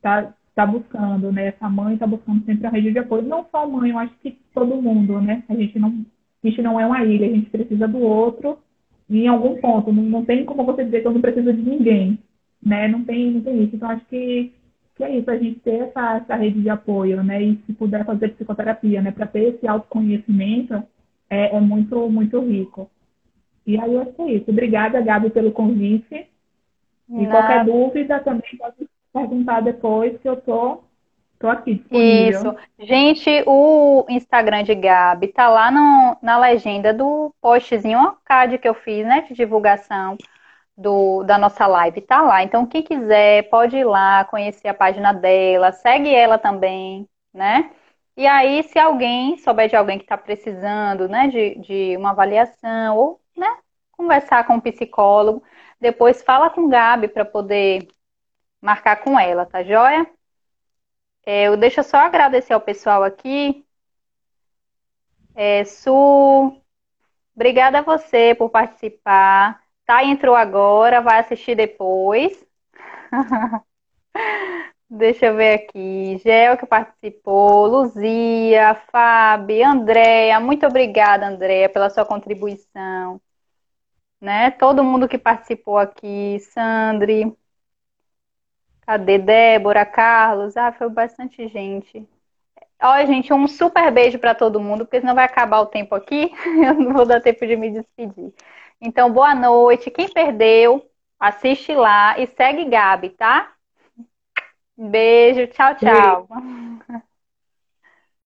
tá, tá buscando, né? Essa mãe está buscando sempre a rede de apoio. Não só a mãe, eu acho que todo mundo, né? A gente não, a gente não é uma ilha, a gente precisa do outro em algum ponto. Não, não tem como você dizer que eu não preciso de ninguém, né? Não tem, não tem isso. Então, acho que, que é isso, a gente ter essa, essa rede de apoio, né? E se puder fazer psicoterapia, né? Para ter esse autoconhecimento, é, é muito, muito rico. E aí, eu acho que é isso. Obrigada, Gabi, pelo convite. E qualquer dúvida também pode perguntar depois que eu tô, tô aqui disponível. Isso. Gente, o Instagram de Gabi tá lá no, na legenda do postzinho, o card que eu fiz, né, de divulgação do, da nossa live, tá lá. Então, quem quiser pode ir lá, conhecer a página dela, segue ela também, né? E aí, se alguém souber de alguém que está precisando, né, de, de uma avaliação ou, né, conversar com um psicólogo, depois fala com Gabi para poder marcar com ela, tá joia? É, eu deixo só agradecer ao pessoal aqui. É, Su, obrigada a você por participar. Tá, entrou agora, vai assistir depois. Deixa eu ver aqui. Gel que participou, Luzia, Fábio, Andréia. Muito obrigada, Andréia, pela sua contribuição né? Todo mundo que participou aqui, Sandri, cadê Débora, Carlos? Ah, foi bastante gente. Olha, gente, um super beijo para todo mundo, porque senão vai acabar o tempo aqui, eu não vou dar tempo de me despedir. Então, boa noite. Quem perdeu, assiste lá e segue Gabi, tá? Beijo, tchau, tchau. Beijo.